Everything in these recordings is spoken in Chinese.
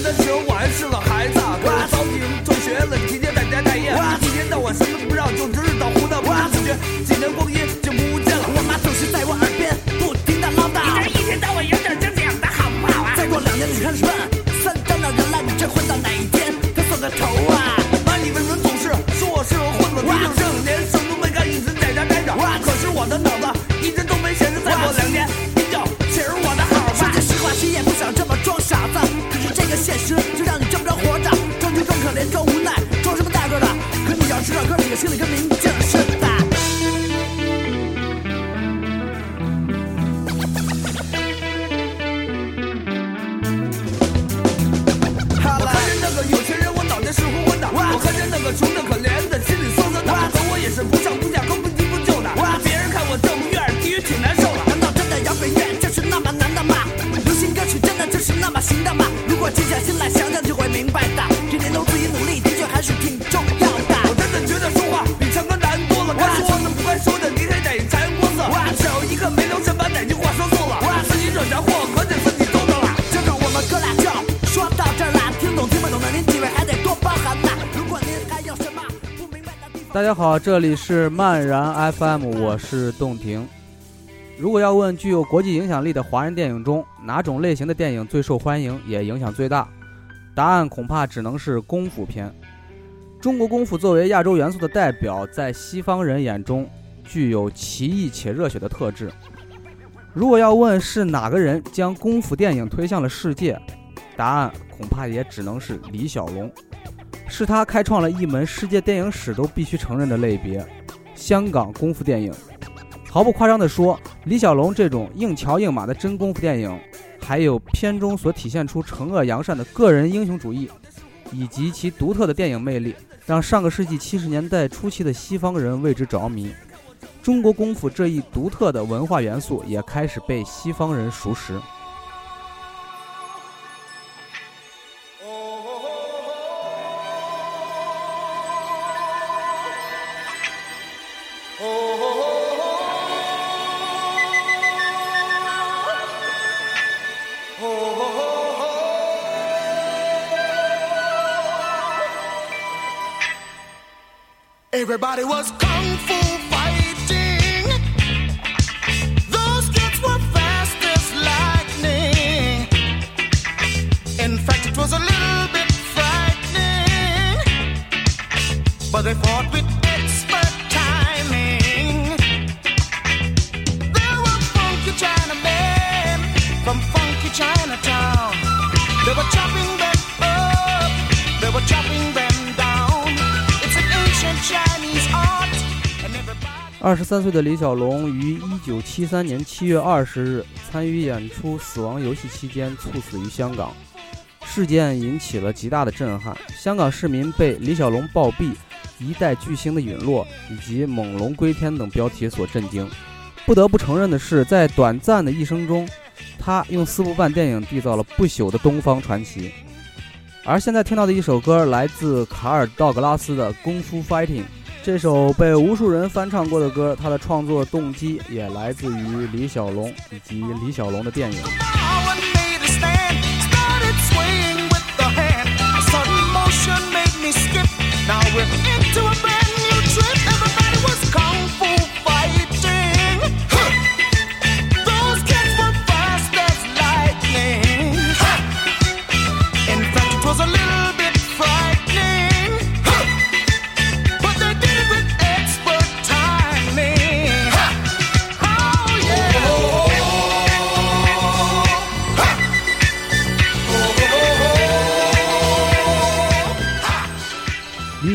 年的时候，我还是个孩子，可是早已经辍学了，天天在家待业。一天到晚什么都不让，就知道胡闹，不知不觉几年光阴就不见了。我妈总是在我耳边不停的唠叨，你这一天到晚有点这讲的好不好啊？再过两年你看是问，三张的人来，你这混到哪一天他算个头大家好，这里是漫然 FM，我是洞庭。如果要问具有国际影响力的华人电影中哪种类型的电影最受欢迎，也影响最大，答案恐怕只能是功夫片。中国功夫作为亚洲元素的代表，在西方人眼中具有奇异且热血的特质。如果要问是哪个人将功夫电影推向了世界，答案恐怕也只能是李小龙。是他开创了一门世界电影史都必须承认的类别——香港功夫电影。毫不夸张地说，李小龙这种硬桥硬马的真功夫电影，还有片中所体现出惩恶扬善的个人英雄主义，以及其独特的电影魅力，让上个世纪七十年代初期的西方人为之着迷。中国功夫这一独特的文化元素也开始被西方人熟识。Everybody was kung fu fighting. Those kids were fast as lightning. In fact, it was a little bit frightening. But they fought with 二十三岁的李小龙于一九七三年七月二十日参与演出《死亡游戏》期间猝死于香港，事件引起了极大的震撼。香港市民被李小龙暴毙、一代巨星的陨落以及猛龙归天等标题所震惊。不得不承认的是，在短暂的一生中，他用四部半电影缔造了不朽的东方传奇。而现在听到的一首歌来自卡尔·道格拉斯的《功夫 Fighting》。这首被无数人翻唱过的歌，它的创作动机也来自于李小龙以及李小龙的电影。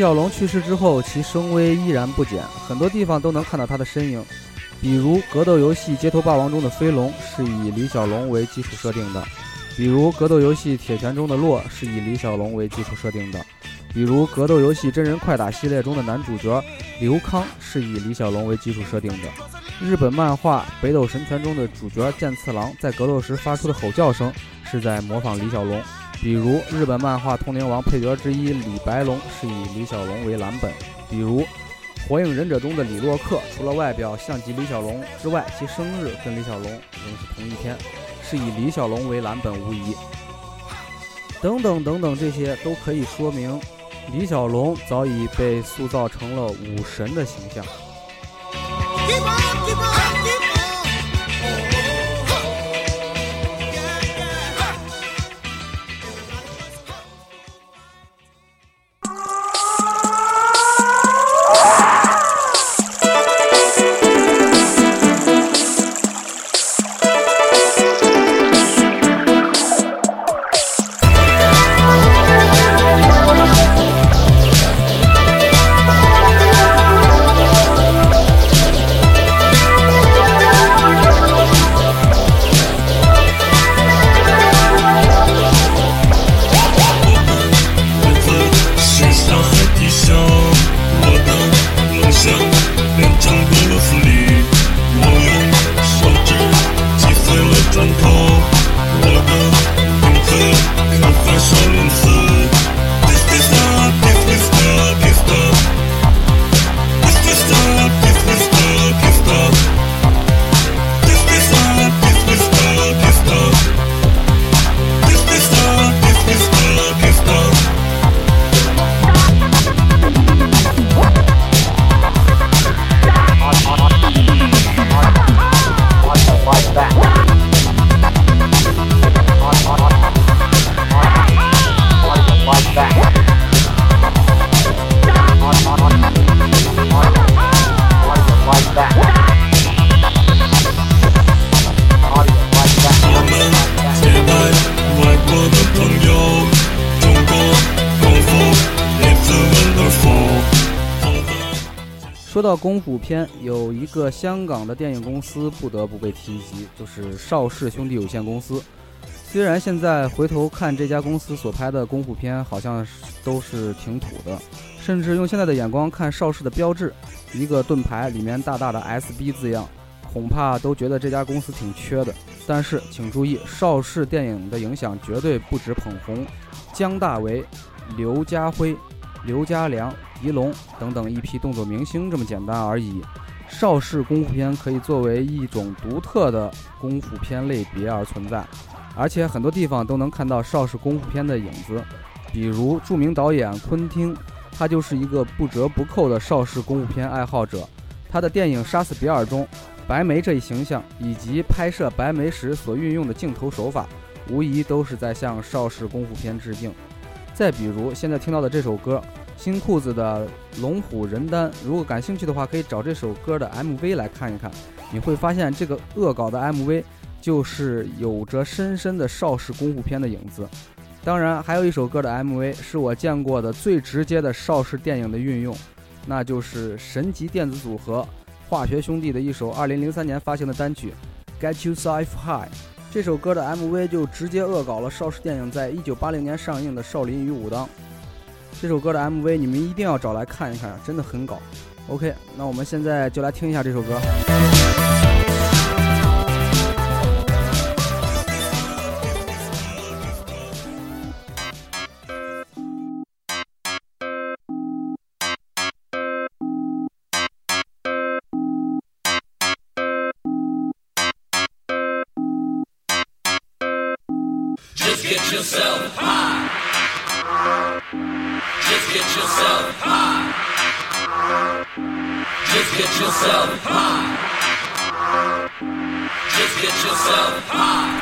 小龙去世之后，其声威依然不减，很多地方都能看到他的身影。比如格斗游戏《街头霸王》中的飞龙是以李小龙为基础设定的，比如格斗游戏《铁拳》中的洛是以李小龙为基础设定的，比如格斗游戏真人快打系列中的男主角刘康是以李小龙为基础设定的。日本漫画《北斗神拳》中的主角剑次郎在格斗时发出的吼叫声是在模仿李小龙。比如日本漫画《通灵王》配角之一李白龙是以李小龙为蓝本。比如《火影忍者》中的李洛克，除了外表像极李小龙之外，其生日跟李小龙仍是同一天，是以李小龙为蓝本无疑。等等等等，这些都可以说明李小龙早已被塑造成了武神的形象。说到功夫片，有一个香港的电影公司不得不被提及，就是邵氏兄弟有限公司。虽然现在回头看这家公司所拍的功夫片，好像都是挺土的，甚至用现在的眼光看邵氏的标志，一个盾牌里面大大的 SB 字样，恐怕都觉得这家公司挺缺的。但是请注意，邵氏电影的影响绝对不止捧红姜大为、刘家辉、刘家良、狄龙等等一批动作明星这么简单而已。邵氏功夫片可以作为一种独特的功夫片类别而存在，而且很多地方都能看到邵氏功夫片的影子。比如著名导演昆汀，他就是一个不折不扣的邵氏功夫片爱好者。他的电影《杀死比尔》中，白眉这一形象以及拍摄白眉时所运用的镜头手法，无疑都是在向邵氏功夫片致敬。再比如现在听到的这首歌。新裤子的《龙虎人丹》，如果感兴趣的话，可以找这首歌的 MV 来看一看。你会发现，这个恶搞的 MV 就是有着深深的邵氏功夫片的影子。当然，还有一首歌的 MV 是我见过的最直接的邵氏电影的运用，那就是神级电子组合化学兄弟的一首2003年发行的单曲《Get You Safe High》。这首歌的 MV 就直接恶搞了邵氏电影在一九八零年上映的《少林与武当》。这首歌的 MV 你们一定要找来看一看，真的很搞。OK，那我们现在就来听一下这首歌。Get yourself. Yourself high. Just get yourself high. Just get yourself high.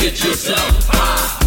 我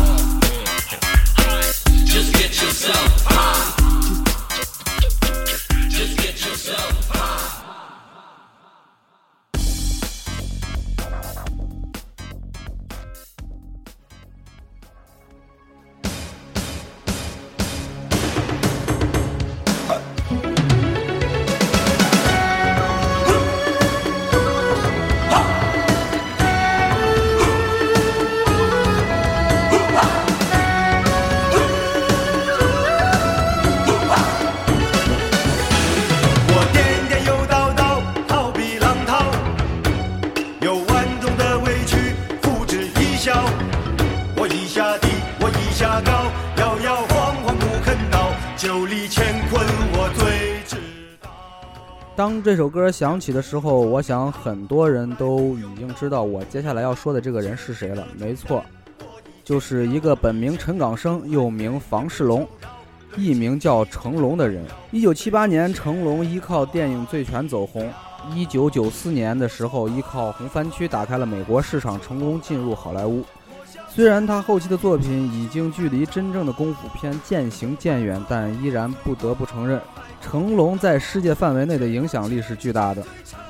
一下低，我一下高，摇摇晃晃不肯倒，酒里乾坤我最知道。当这首歌响起的时候，我想很多人都已经知道我接下来要说的这个人是谁了。没错，就是一个本名陈港生，又名房世龙，艺名叫成龙的人。一九七八年，成龙依靠电影《醉拳》走红。一九九四年的时候，依靠《红番区》打开了美国市场，成功进入好莱坞。虽然他后期的作品已经距离真正的功夫片渐行渐远，但依然不得不承认，成龙在世界范围内的影响力是巨大的。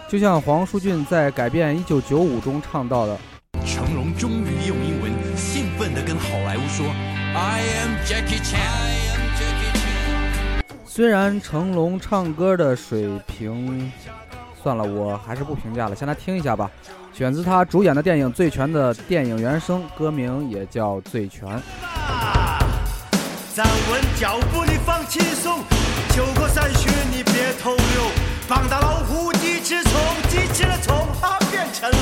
就像黄舒骏在改编《一九九五》中唱到的成龙终于用英文兴奋地跟好莱坞说：“I am Jackie Chan。”虽然成龙唱歌的水平，算了，我还是不评价了，先来听一下吧。选自他主演的电影《醉拳》的电影原声，歌名也叫《醉拳》。站稳脚步，你放轻松，酒过三巡，你别偷溜。膀大老虎，一只虫，机器的虫，它变成龙。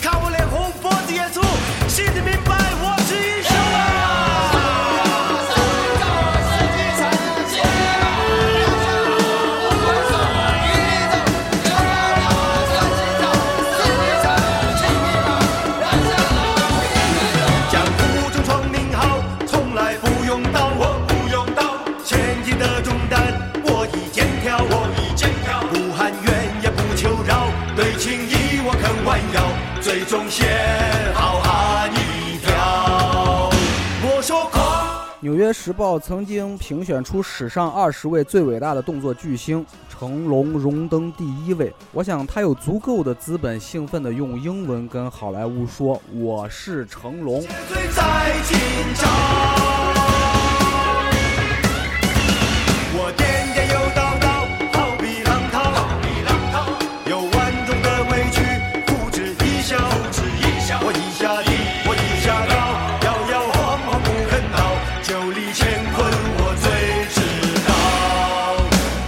看我脸红，脖子也粗，心里明白腰，最终先好汉一条。我说狂。《纽约时报》曾经评选出史上二十位最伟大的动作巨星，成龙荣登第一位。我想他有足够的资本，兴奋地用英文跟好莱坞说：“我是成龙。最在。坤我最知道，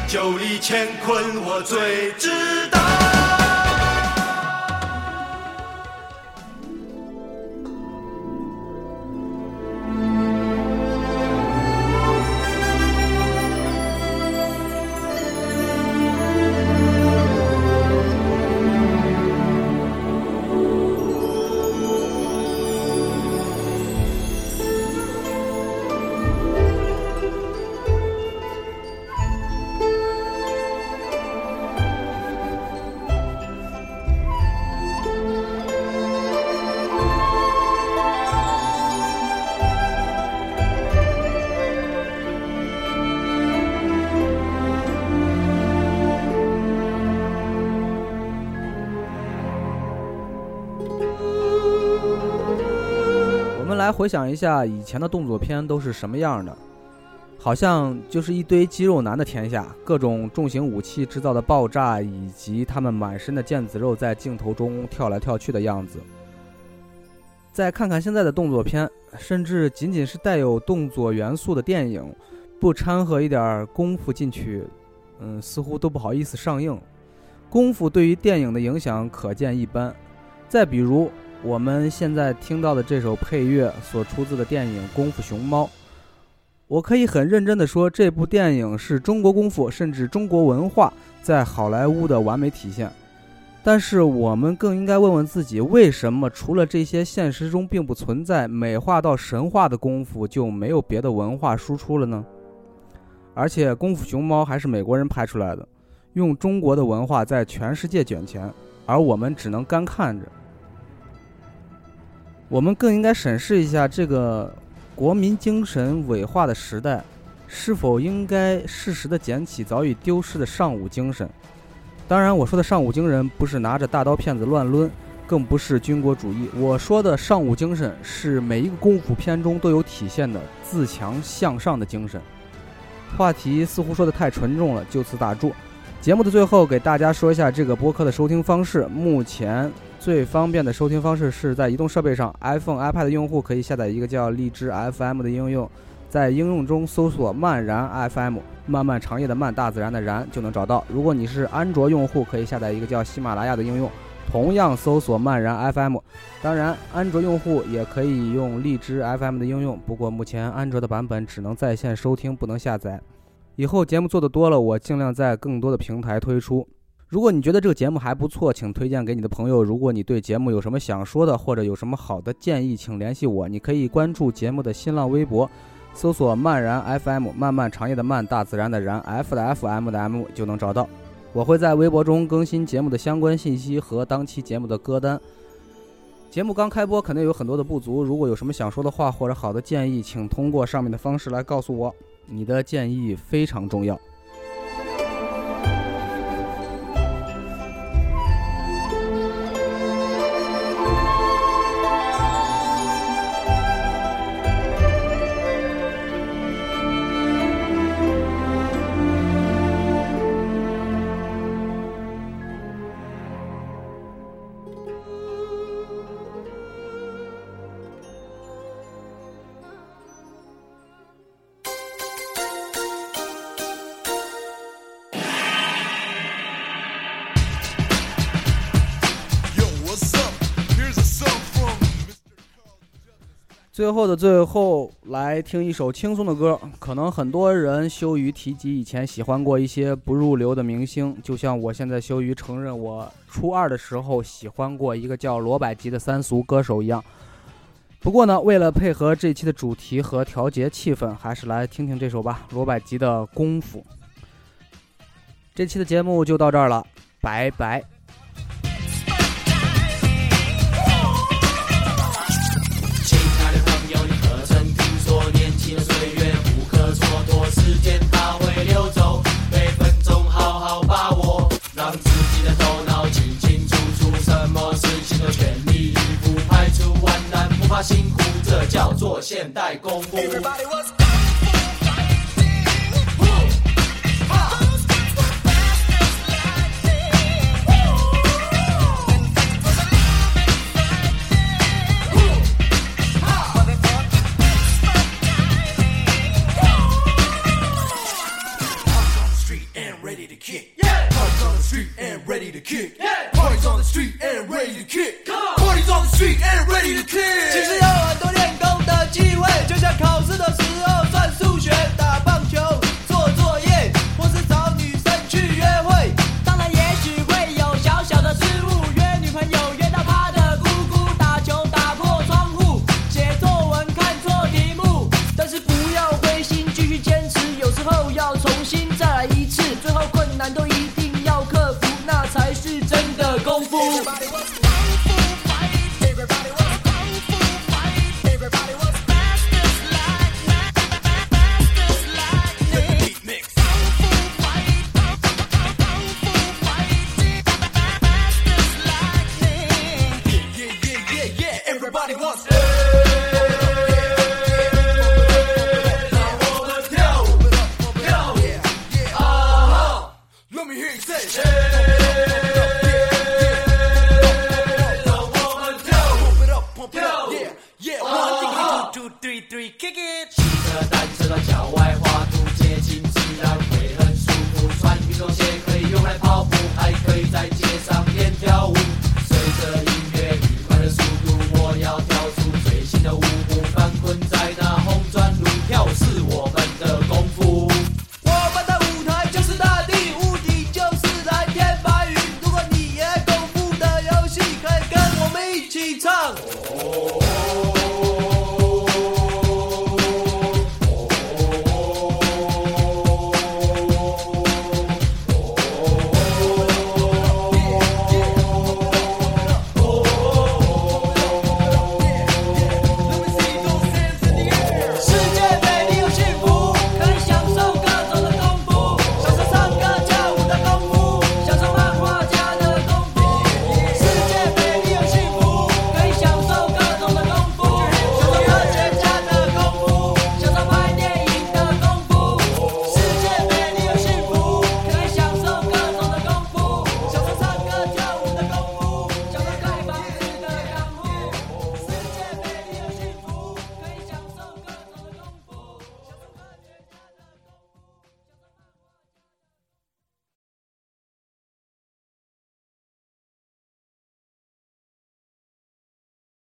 九里乾坤我最知来回想一下以前的动作片都是什么样的，好像就是一堆肌肉男的天下，各种重型武器制造的爆炸，以及他们满身的腱子肉在镜头中跳来跳去的样子。再看看现在的动作片，甚至仅仅是带有动作元素的电影，不掺和一点功夫进去，嗯，似乎都不好意思上映。功夫对于电影的影响可见一斑。再比如，我们现在听到的这首配乐所出自的电影《功夫熊猫》，我可以很认真地说，这部电影是中国功夫甚至中国文化在好莱坞的完美体现。但是，我们更应该问问自己，为什么除了这些现实中并不存在、美化到神话的功夫，就没有别的文化输出了呢？而且，《功夫熊猫》还是美国人拍出来的，用中国的文化在全世界卷钱，而我们只能干看着。我们更应该审视一下这个国民精神伪化的时代，是否应该适时的捡起早已丢失的尚武精神。当然，我说的尚武精神不是拿着大刀片子乱抡，更不是军国主义。我说的尚武精神是每一个功夫片中都有体现的自强向上的精神。话题似乎说的太沉重了，就此打住。节目的最后，给大家说一下这个播客的收听方式。目前最方便的收听方式是在移动设备上，iPhone、iPad 用户可以下载一个叫荔枝 FM 的应用，在应用中搜索“漫然 FM”，漫漫长夜的漫，大自然的然就能找到。如果你是安卓用户，可以下载一个叫喜马拉雅的应用，同样搜索“漫然 FM”。当然，安卓用户也可以用荔枝 FM 的应用，不过目前安卓的版本只能在线收听，不能下载。以后节目做的多了，我尽量在更多的平台推出。如果你觉得这个节目还不错，请推荐给你的朋友。如果你对节目有什么想说的，或者有什么好的建议，请联系我。你可以关注节目的新浪微博，搜索“漫然 FM”，漫漫长夜的漫，大自然的然，F 的 FM 的 M 就能找到。我会在微博中更新节目的相关信息和当期节目的歌单。节目刚开播，肯定有很多的不足。如果有什么想说的话或者好的建议，请通过上面的方式来告诉我。你的建议非常重要。最后的最后，来听一首轻松的歌。可能很多人羞于提及以前喜欢过一些不入流的明星，就像我现在羞于承认我初二的时候喜欢过一个叫罗百吉的三俗歌手一样。不过呢，为了配合这期的主题和调节气氛，还是来听听这首吧，罗百吉的《功夫》。这期的节目就到这儿了，拜拜。现代功夫。free kick it. 骑着单车到脚。